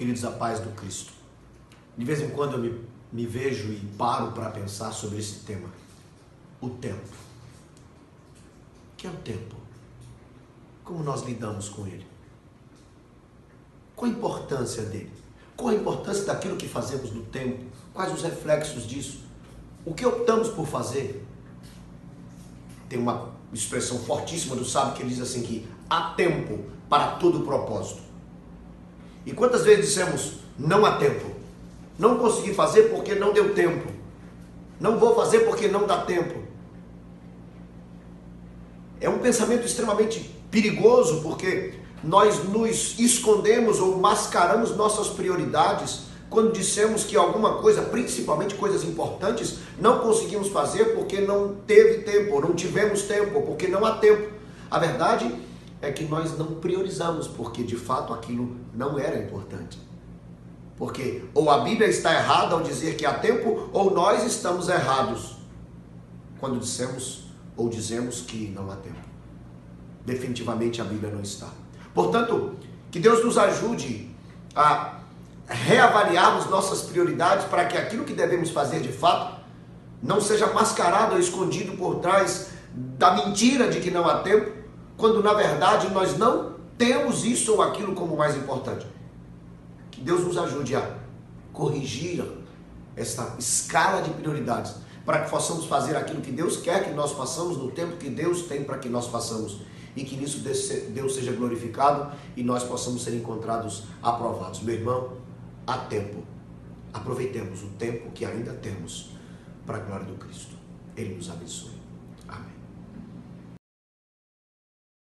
Queridos, a paz do Cristo. De vez em quando eu me, me vejo e paro para pensar sobre esse tema. O tempo. O que é o tempo? Como nós lidamos com ele? Qual a importância dele? Qual a importância daquilo que fazemos no tempo? Quais os reflexos disso? O que optamos por fazer? Tem uma expressão fortíssima do sábio que diz assim que há tempo para todo propósito. E quantas vezes dissemos não há tempo? Não consegui fazer porque não deu tempo. Não vou fazer porque não dá tempo. É um pensamento extremamente perigoso porque nós nos escondemos ou mascaramos nossas prioridades quando dissemos que alguma coisa, principalmente coisas importantes, não conseguimos fazer porque não teve tempo, não tivemos tempo, porque não há tempo. A verdade é que nós não priorizamos porque de fato aquilo não era importante. Porque ou a Bíblia está errada ao dizer que há tempo, ou nós estamos errados quando dissemos ou dizemos que não há tempo. Definitivamente a Bíblia não está. Portanto, que Deus nos ajude a reavaliarmos nossas prioridades para que aquilo que devemos fazer de fato não seja mascarado ou escondido por trás da mentira de que não há tempo, quando na verdade nós não temos isso ou aquilo como mais importante. Que Deus nos ajude a corrigir essa escala de prioridades para que possamos fazer aquilo que Deus quer que nós façamos no tempo que Deus tem para que nós façamos e que nisso Deus seja glorificado e nós possamos ser encontrados aprovados. Meu irmão, há tempo. Aproveitemos o tempo que ainda temos para a glória do Cristo. Ele nos abençoe.